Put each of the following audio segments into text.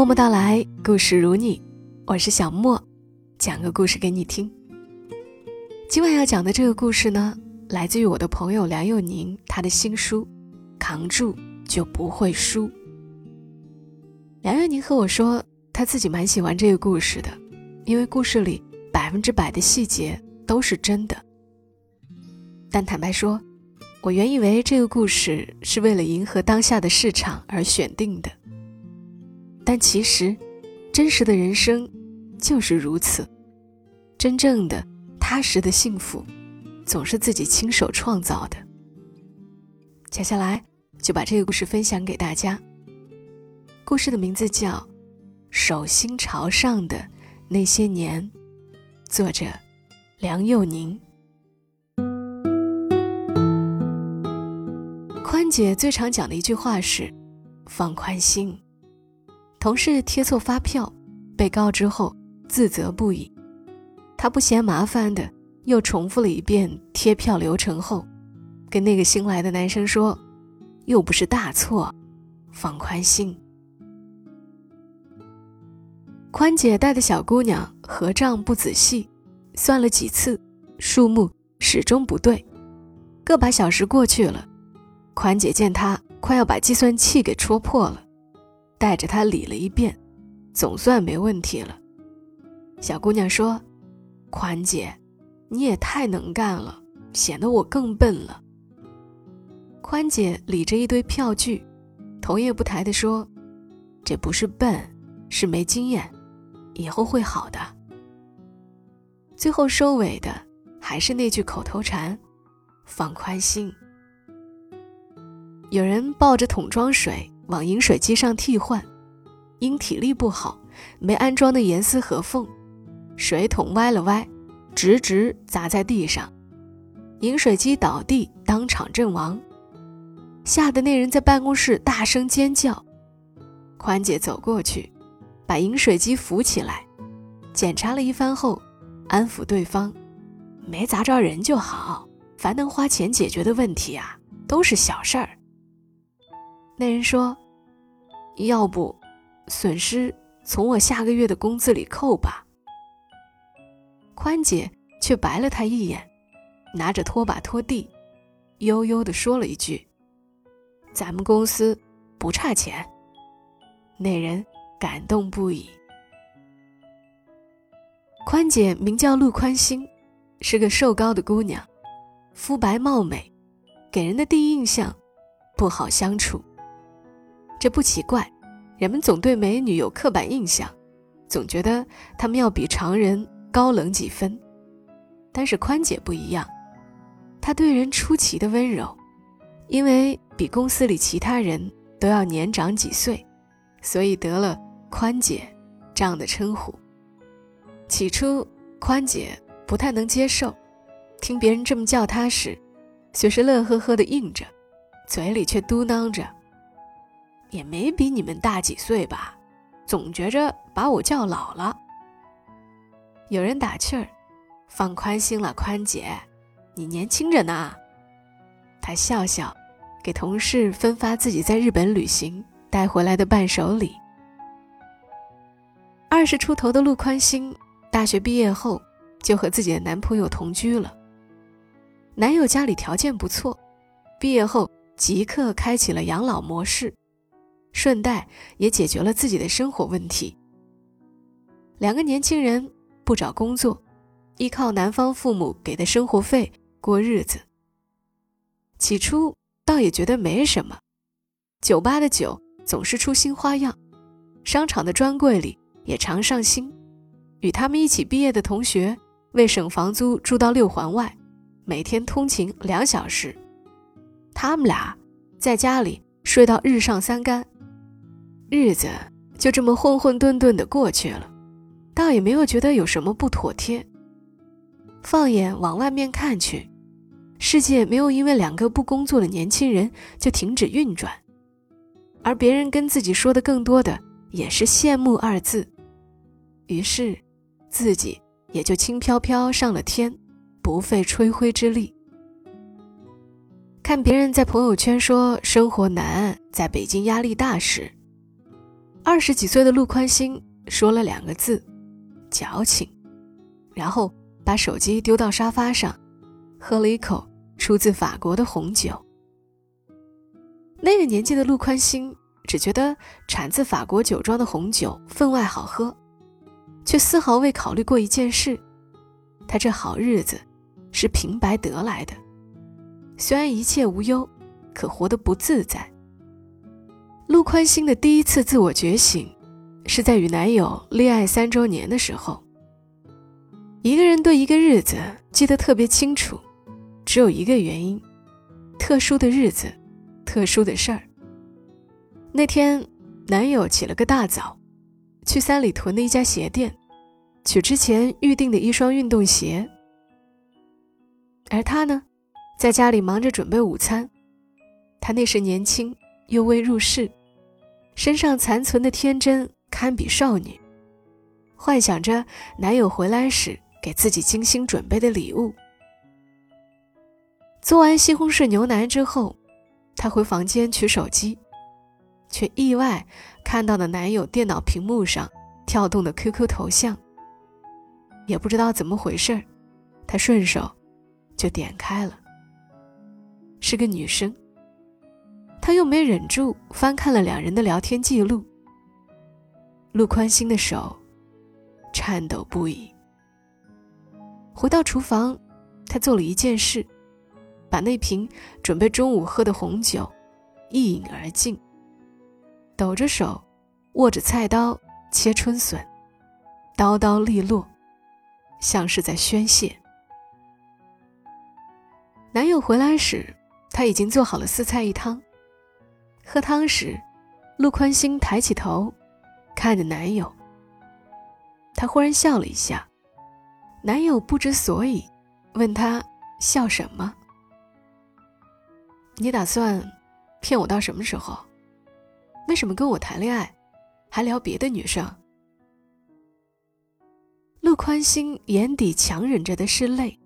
默默到来，故事如你，我是小莫，讲个故事给你听。今晚要讲的这个故事呢，来自于我的朋友梁佑宁，他的新书《扛住就不会输》。梁佑宁和我说，他自己蛮喜欢这个故事的，因为故事里百分之百的细节都是真的。但坦白说，我原以为这个故事是为了迎合当下的市场而选定的。但其实，真实的人生就是如此。真正的踏实的幸福，总是自己亲手创造的。接下来就把这个故事分享给大家。故事的名字叫《手心朝上的那些年》，作者梁佑宁。宽姐最常讲的一句话是：“放宽心。”同事贴错发票，被告知后自责不已。他不嫌麻烦的，又重复了一遍贴票流程后，跟那个新来的男生说：“又不是大错，放宽心。”宽姐带的小姑娘合账不仔细，算了几次，数目始终不对。个把小时过去了，宽姐见她快要把计算器给戳破了。带着他理了一遍，总算没问题了。小姑娘说：“宽姐，你也太能干了，显得我更笨了。”宽姐理着一堆票据，头也不抬地说：“这不是笨，是没经验，以后会好的。”最后收尾的还是那句口头禅：“放宽心。”有人抱着桶装水。往饮水机上替换，因体力不好，没安装的严丝合缝，水桶歪了歪，直直砸在地上，饮水机倒地，当场阵亡，吓得那人在办公室大声尖叫。宽姐走过去，把饮水机扶起来，检查了一番后，安抚对方：“没砸着人就好，凡能花钱解决的问题啊，都是小事儿。”那人说：“要不，损失从我下个月的工资里扣吧。”宽姐却白了他一眼，拿着拖把拖地，悠悠地说了一句：“咱们公司不差钱。”那人感动不已。宽姐名叫陆宽心，是个瘦高的姑娘，肤白貌美，给人的第一印象不好相处。这不奇怪，人们总对美女有刻板印象，总觉得她们要比常人高冷几分。但是宽姐不一样，她对人出奇的温柔，因为比公司里其他人都要年长几岁，所以得了“宽姐”这样的称呼。起初，宽姐不太能接受，听别人这么叫她时，却是乐呵呵的应着，嘴里却嘟囔着。也没比你们大几岁吧，总觉着把我叫老了。有人打趣儿：“放宽心了，宽姐，你年轻着呢。”他笑笑，给同事分发自己在日本旅行带回来的伴手礼。二十出头的陆宽心，大学毕业后就和自己的男朋友同居了。男友家里条件不错，毕业后即刻开启了养老模式。顺带也解决了自己的生活问题。两个年轻人不找工作，依靠男方父母给的生活费过日子。起初倒也觉得没什么，酒吧的酒总是出新花样，商场的专柜里也常上新。与他们一起毕业的同学，为省房租住到六环外，每天通勤两小时。他们俩在家里睡到日上三竿。日子就这么混混沌沌的过去了，倒也没有觉得有什么不妥帖。放眼往外面看去，世界没有因为两个不工作的年轻人就停止运转，而别人跟自己说的更多的也是羡慕二字。于是，自己也就轻飘飘上了天，不费吹灰之力。看别人在朋友圈说生活难，在北京压力大时。二十几岁的陆宽心说了两个字：“矫情。”然后把手机丢到沙发上，喝了一口出自法国的红酒。那个年纪的陆宽心只觉得产自法国酒庄的红酒分外好喝，却丝毫未考虑过一件事：他这好日子是平白得来的，虽然一切无忧，可活得不自在。陆宽心的第一次自我觉醒，是在与男友恋爱三周年的时候。一个人对一个日子记得特别清楚，只有一个原因：特殊的日子，特殊的事儿。那天，男友起了个大早，去三里屯的一家鞋店，取之前预定的一双运动鞋。而他呢，在家里忙着准备午餐。他那时年轻又未入世，身上残存的天真堪比少女，幻想着男友回来时。给自己精心准备的礼物。做完西红柿牛腩之后，她回房间取手机，却意外看到了男友电脑屏幕上跳动的 QQ 头像。也不知道怎么回事儿，她顺手就点开了，是个女生。她又没忍住翻看了两人的聊天记录。陆宽心的手颤抖不已。回到厨房，他做了一件事，把那瓶准备中午喝的红酒一饮而尽。抖着手，握着菜刀切春笋，刀刀利落，像是在宣泄。男友回来时，他已经做好了四菜一汤。喝汤时，陆宽心抬起头，看着男友。他忽然笑了一下。男友不知所以，问他笑什么？你打算骗我到什么时候？为什么跟我谈恋爱，还聊别的女生？陆宽心眼底强忍着的是泪，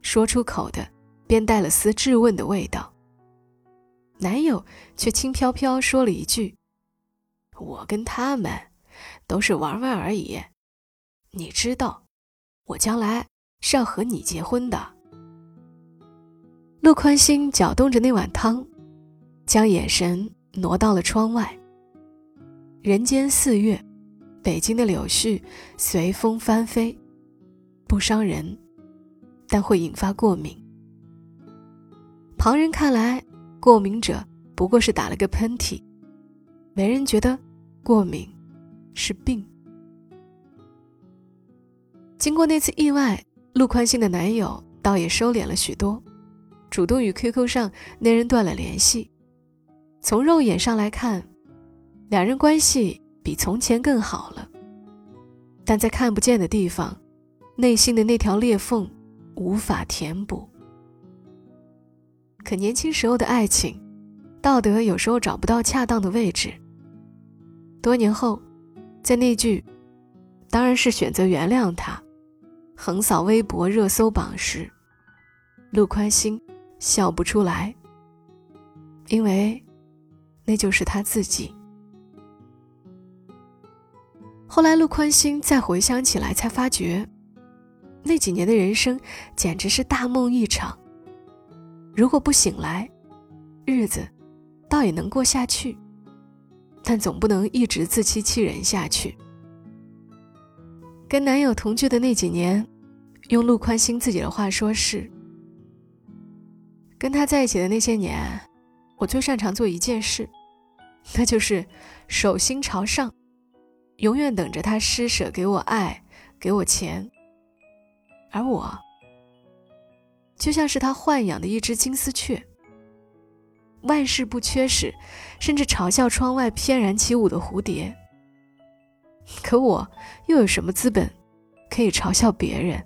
说出口的便带了丝质问的味道。男友却轻飘飘说了一句：“我跟他们都是玩玩而已，你知道。”我将来是要和你结婚的。陆宽心搅动着那碗汤，将眼神挪到了窗外。人间四月，北京的柳絮随风翻飞，不伤人，但会引发过敏。旁人看来，过敏者不过是打了个喷嚏，没人觉得过敏是病。经过那次意外，陆宽心的男友倒也收敛了许多，主动与 QQ 上那人断了联系。从肉眼上来看，两人关系比从前更好了。但在看不见的地方，内心的那条裂缝无法填补。可年轻时候的爱情，道德有时候找不到恰当的位置。多年后，在那句“当然是选择原谅他”。横扫微博热搜榜时，陆宽心笑不出来，因为那就是他自己。后来，陆宽心再回想起来，才发觉那几年的人生简直是大梦一场。如果不醒来，日子倒也能过下去，但总不能一直自欺欺人下去。跟男友同居的那几年，用陆宽心自己的话说是：跟他在一起的那些年，我最擅长做一件事，那就是手心朝上，永远等着他施舍给我爱，给我钱。而我，就像是他豢养的一只金丝雀，万事不缺时，甚至嘲笑窗外翩然起舞的蝴蝶。可我又有什么资本可以嘲笑别人？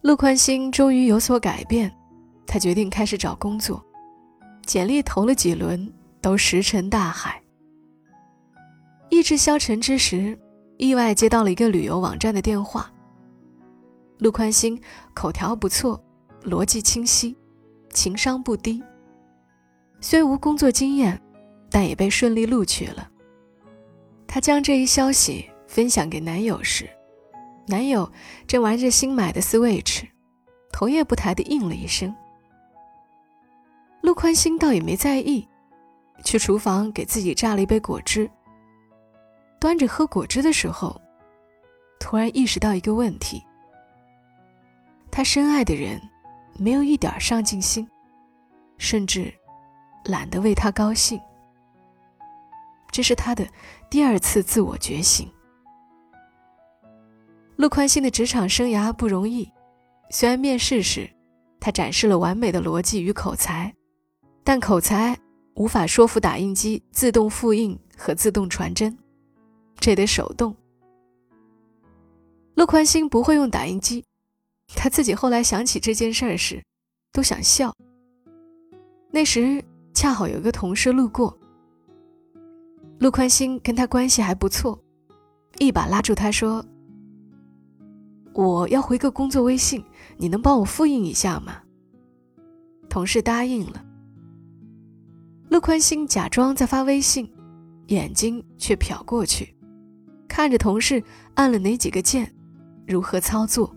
陆宽心终于有所改变，他决定开始找工作，简历投了几轮都石沉大海。意志消沉之时，意外接到了一个旅游网站的电话。陆宽心口条不错，逻辑清晰，情商不低，虽无工作经验。但也被顺利录取了。她将这一消息分享给男友时，男友正玩着新买的 Switch，头也不抬地应了一声。陆宽心倒也没在意，去厨房给自己榨了一杯果汁。端着喝果汁的时候，突然意识到一个问题：他深爱的人没有一点上进心，甚至懒得为他高兴。这是他的第二次自我觉醒。陆宽心的职场生涯不容易，虽然面试时他展示了完美的逻辑与口才，但口才无法说服打印机自动复印和自动传真。这得手动。陆宽心不会用打印机，他自己后来想起这件事儿时，都想笑。那时恰好有一个同事路过，陆宽心跟他关系还不错，一把拉住他说：“我要回个工作微信，你能帮我复印一下吗？”同事答应了。陆宽心假装在发微信，眼睛却瞟过去。看着同事按了哪几个键，如何操作。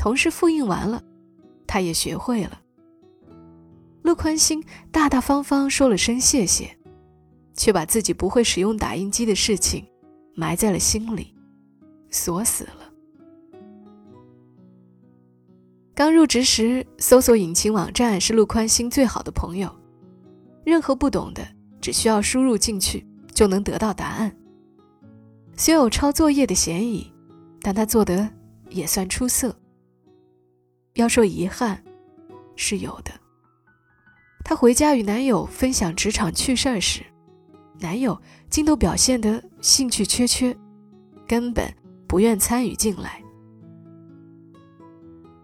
同事复印完了，他也学会了。陆宽心大大方方说了声谢谢，却把自己不会使用打印机的事情埋在了心里，锁死了。刚入职时，搜索引擎网站是陆宽心最好的朋友，任何不懂的，只需要输入进去就能得到答案。虽有抄作业的嫌疑，但他做得也算出色。要说遗憾，是有的。她回家与男友分享职场趣事时，男友竟都表现得兴趣缺缺，根本不愿参与进来。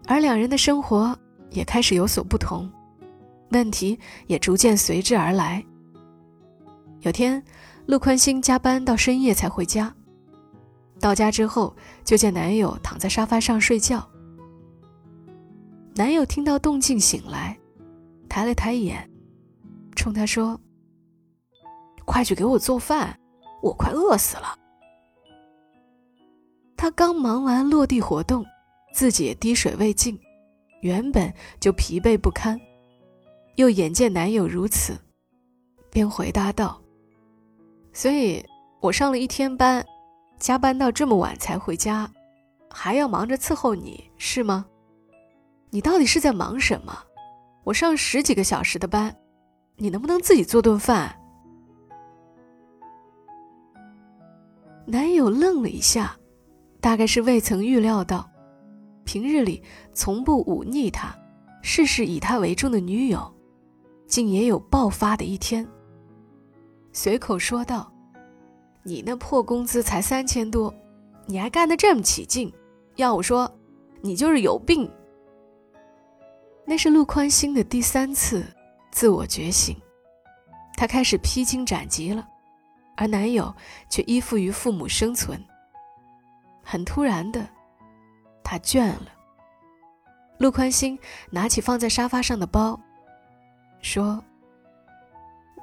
而两人的生活也开始有所不同，问题也逐渐随之而来。有天，陆宽心加班到深夜才回家。到家之后，就见男友躺在沙发上睡觉。男友听到动静醒来，抬了抬眼，冲他说：“快去给我做饭，我快饿死了。”他刚忙完落地活动，自己也滴水未进，原本就疲惫不堪，又眼见男友如此，便回答道：“所以我上了一天班。”加班到这么晚才回家，还要忙着伺候你，是吗？你到底是在忙什么？我上十几个小时的班，你能不能自己做顿饭？男友愣了一下，大概是未曾预料到，平日里从不忤逆他、事事以他为重的女友，竟也有爆发的一天。随口说道。你那破工资才三千多，你还干得这么起劲？要我说，你就是有病。那是陆宽心的第三次自我觉醒，她开始披荆斩棘了，而男友却依附于父母生存。很突然的，他倦了。陆宽心拿起放在沙发上的包，说：“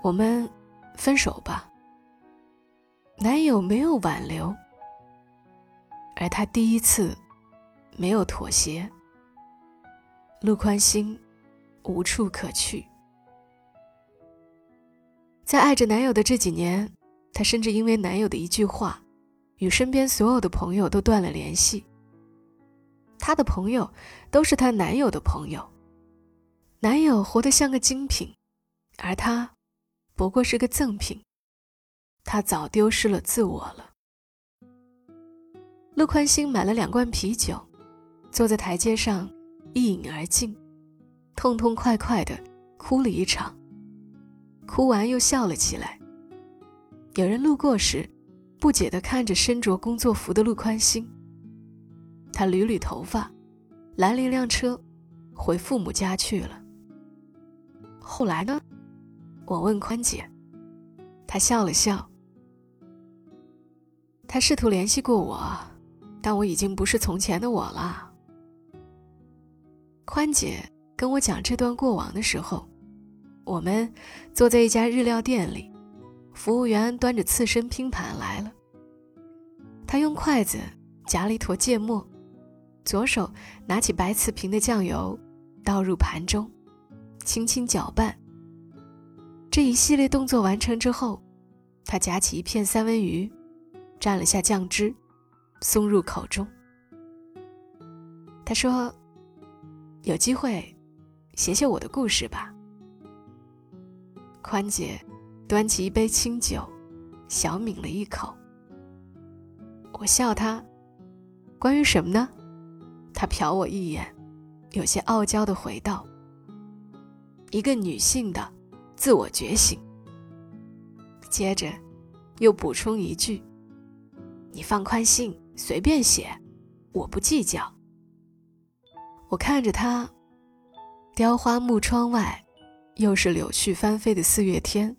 我们分手吧。”男友没有挽留，而他第一次没有妥协。陆宽心无处可去，在爱着男友的这几年，她甚至因为男友的一句话，与身边所有的朋友都断了联系。她的朋友都是她男友的朋友，男友活得像个精品，而她不过是个赠品。他早丢失了自我了。陆宽心买了两罐啤酒，坐在台阶上一饮而尽，痛痛快快的哭了一场。哭完又笑了起来。有人路过时，不解地看着身着工作服的陆宽心。他捋捋头发，拦了一辆车，回父母家去了。后来呢？我问宽姐，她笑了笑。他试图联系过我，但我已经不是从前的我了。宽姐跟我讲这段过往的时候，我们坐在一家日料店里，服务员端着刺身拼盘来了。他用筷子夹了一坨芥末，左手拿起白瓷瓶的酱油，倒入盘中，轻轻搅拌。这一系列动作完成之后，他夹起一片三文鱼，蘸了下酱汁，送入口中。他说：“有机会，写写我的故事吧。”宽姐端起一杯清酒，小抿了一口。我笑他：“关于什么呢？”他瞟我一眼，有些傲娇的回道：“一个女性的自我觉醒。”接着，又补充一句：“你放宽心，随便写，我不计较。”我看着他，雕花木窗外，又是柳絮翻飞的四月天。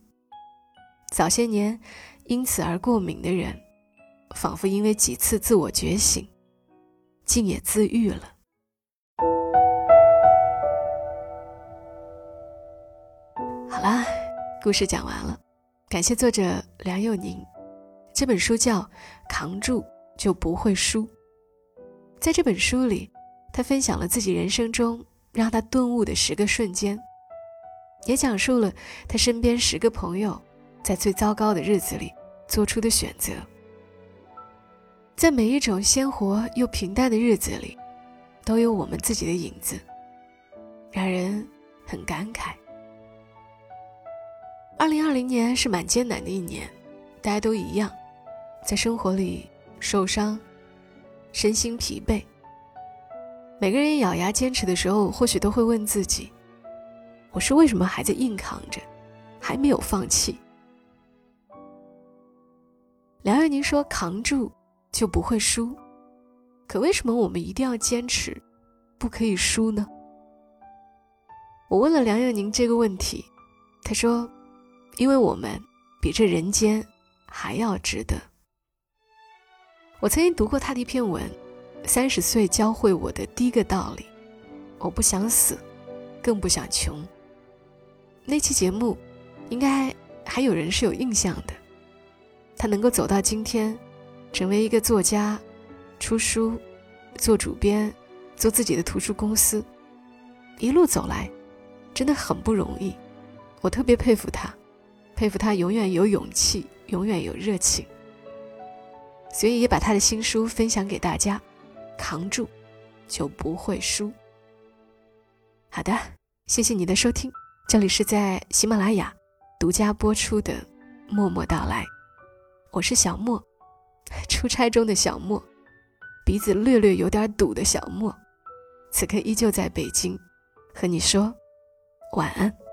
早些年因此而过敏的人，仿佛因为几次自我觉醒，竟也自愈了。好啦，故事讲完了，感谢作者梁佑宁。这本书叫《扛住就不会输》。在这本书里。他分享了自己人生中让他顿悟的十个瞬间，也讲述了他身边十个朋友在最糟糕的日子里做出的选择。在每一种鲜活又平淡的日子里，都有我们自己的影子，让人很感慨。二零二零年是蛮艰难的一年，大家都一样，在生活里受伤，身心疲惫。每个人咬牙坚持的时候，或许都会问自己：“我是为什么还在硬扛着，还没有放弃？”梁月宁说：“扛住就不会输。”可为什么我们一定要坚持，不可以输呢？我问了梁月宁这个问题，他说：“因为我们比这人间还要值得。”我曾经读过他的一篇文。三十岁教会我的第一个道理：我不想死，更不想穷。那期节目，应该还有人是有印象的。他能够走到今天，成为一个作家，出书，做主编，做自己的图书公司，一路走来，真的很不容易。我特别佩服他，佩服他永远有勇气，永远有热情。所以也把他的新书分享给大家。扛住，就不会输。好的，谢谢你的收听，这里是在喜马拉雅独家播出的《默默到来》，我是小莫，出差中的小莫，鼻子略略有点堵的小莫，此刻依旧在北京，和你说晚安。